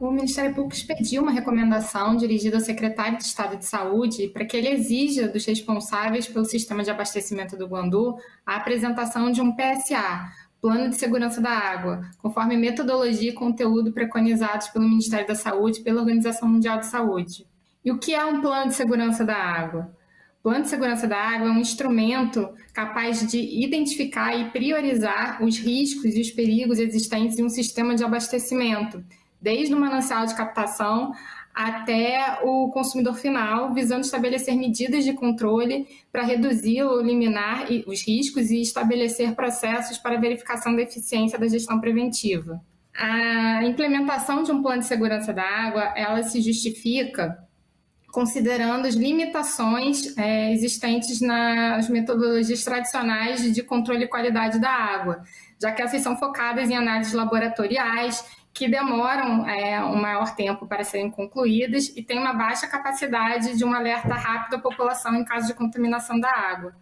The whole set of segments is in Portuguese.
O Ministério Público expediu uma recomendação dirigida ao secretário de Estado de Saúde para que ele exija dos responsáveis pelo sistema de abastecimento do Guandu a apresentação de um PSA, Plano de Segurança da Água, conforme metodologia e conteúdo preconizados pelo Ministério da Saúde e pela Organização Mundial de Saúde. E o que é um plano de segurança da água? Plano de segurança da água é um instrumento capaz de identificar e priorizar os riscos e os perigos existentes em um sistema de abastecimento desde o manancial de captação até o consumidor final, visando estabelecer medidas de controle para reduzir ou eliminar os riscos e estabelecer processos para verificação da eficiência da gestão preventiva. A implementação de um plano de segurança da água, ela se justifica considerando as limitações é, existentes nas metodologias tradicionais de controle e qualidade da água, já que essas são focadas em análises laboratoriais que demoram é, um maior tempo para serem concluídas e têm uma baixa capacidade de um alerta rápido à população em caso de contaminação da água.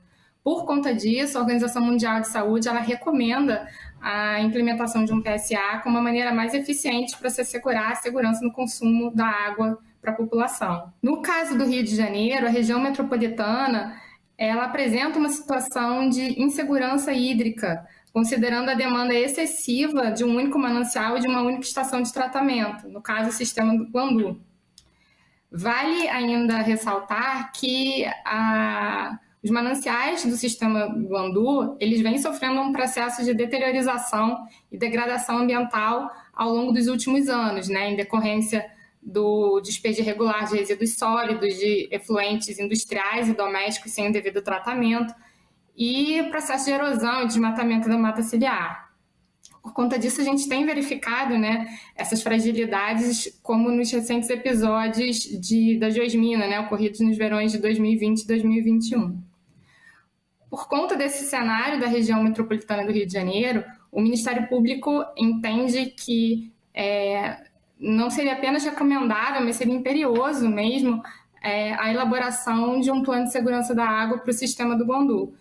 Por conta disso, a Organização Mundial de Saúde ela recomenda a implementação de um PSA como uma maneira mais eficiente para se assegurar a segurança no consumo da água para a população. No caso do Rio de Janeiro, a região metropolitana ela apresenta uma situação de insegurança hídrica, considerando a demanda excessiva de um único manancial e de uma única estação de tratamento, no caso, o sistema do Guandu. Vale ainda ressaltar que a, os mananciais do sistema Guandu, eles vêm sofrendo um processo de deteriorização e degradação ambiental ao longo dos últimos anos, né, em decorrência do despejo irregular de resíduos sólidos, de efluentes industriais e domésticos sem o devido tratamento, e processo de erosão e desmatamento da mata ciliar. Por conta disso, a gente tem verificado né, essas fragilidades, como nos recentes episódios de, da Geosmina, né, ocorridos nos verões de 2020 e 2021. Por conta desse cenário da região metropolitana do Rio de Janeiro, o Ministério Público entende que é, não seria apenas recomendável, mas seria imperioso mesmo é, a elaboração de um plano de segurança da água para o sistema do Guandu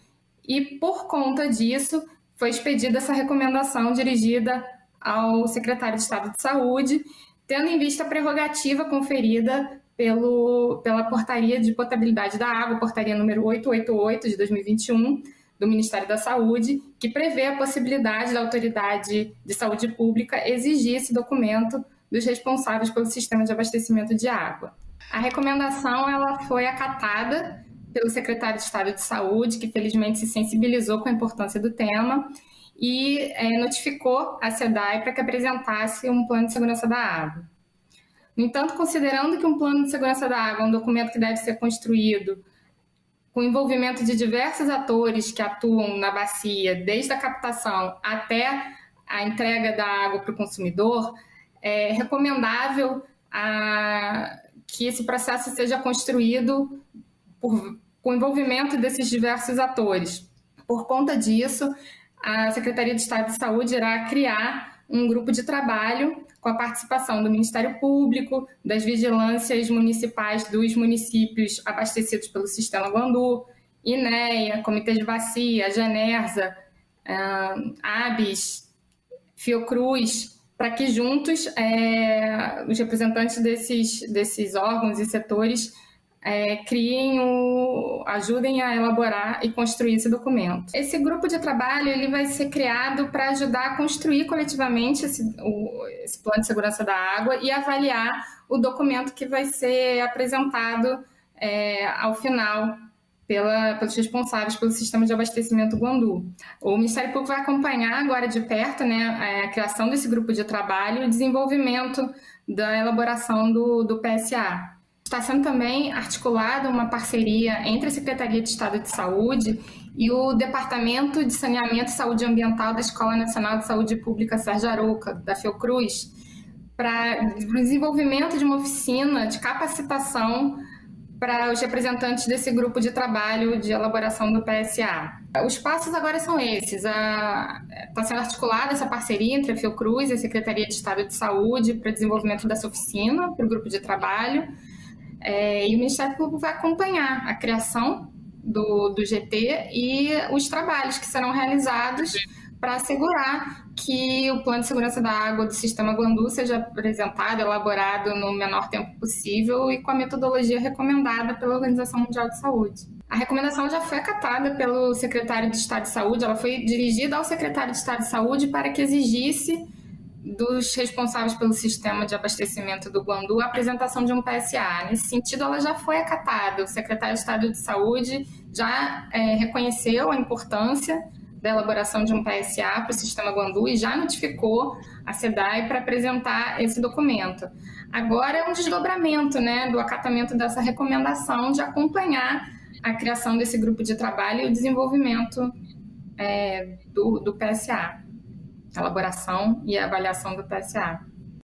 e por conta disso foi expedida essa recomendação dirigida ao secretário de Estado de Saúde, tendo em vista a prerrogativa conferida pelo, pela Portaria de Potabilidade da Água, portaria número 888 de 2021, do Ministério da Saúde, que prevê a possibilidade da Autoridade de Saúde Pública exigir esse documento dos responsáveis pelo sistema de abastecimento de água. A recomendação ela foi acatada pelo secretário de Estado de Saúde, que felizmente se sensibilizou com a importância do tema e é, notificou a SEDAI para que apresentasse um plano de segurança da água. No entanto, considerando que um plano de segurança da água é um documento que deve ser construído com envolvimento de diversos atores que atuam na bacia, desde a captação até a entrega da água para o consumidor, é recomendável a, que esse processo seja construído por com o envolvimento desses diversos atores. Por conta disso, a Secretaria de Estado de Saúde irá criar um grupo de trabalho com a participação do Ministério Público, das vigilâncias municipais dos municípios abastecidos pelo Sistema Guandu, INEA, Comitê de Bacia, Genersa, uh, ABS, Fiocruz, para que juntos é, os representantes desses, desses órgãos e setores é, criem o, ajudem a elaborar e construir esse documento. Esse grupo de trabalho ele vai ser criado para ajudar a construir coletivamente esse, o, esse plano de segurança da água e avaliar o documento que vai ser apresentado é, ao final pela, pelos responsáveis pelo sistema de abastecimento Guandu. O Ministério Público vai acompanhar agora de perto né, a criação desse grupo de trabalho e o desenvolvimento da elaboração do, do PSA. Está sendo também articulada uma parceria entre a Secretaria de Estado de Saúde e o Departamento de Saneamento e Saúde Ambiental da Escola Nacional de Saúde Pública Sérgio Arouca, da Fiocruz, para o desenvolvimento de uma oficina de capacitação para os representantes desse grupo de trabalho de elaboração do PSA. Os passos agora são esses. Está sendo articulada essa parceria entre a Fiocruz e a Secretaria de Estado de Saúde para o desenvolvimento dessa oficina para o grupo de trabalho. É, e o Ministério Público vai acompanhar a criação do, do GT e os trabalhos que serão realizados para assegurar que o plano de segurança da água do sistema Guandu seja apresentado, elaborado no menor tempo possível e com a metodologia recomendada pela Organização Mundial de Saúde. A recomendação já foi acatada pelo secretário de Estado de Saúde, ela foi dirigida ao secretário de Estado de Saúde para que exigisse dos responsáveis pelo sistema de abastecimento do Guandu a apresentação de um PSA. Nesse sentido, ela já foi acatada. O secretário de Estado de Saúde já é, reconheceu a importância da elaboração de um PSA para o sistema Guandu e já notificou a SEDAI para apresentar esse documento. Agora é um desdobramento né, do acatamento dessa recomendação de acompanhar a criação desse grupo de trabalho e o desenvolvimento é, do, do PSA, elaboração e avaliação do PSA.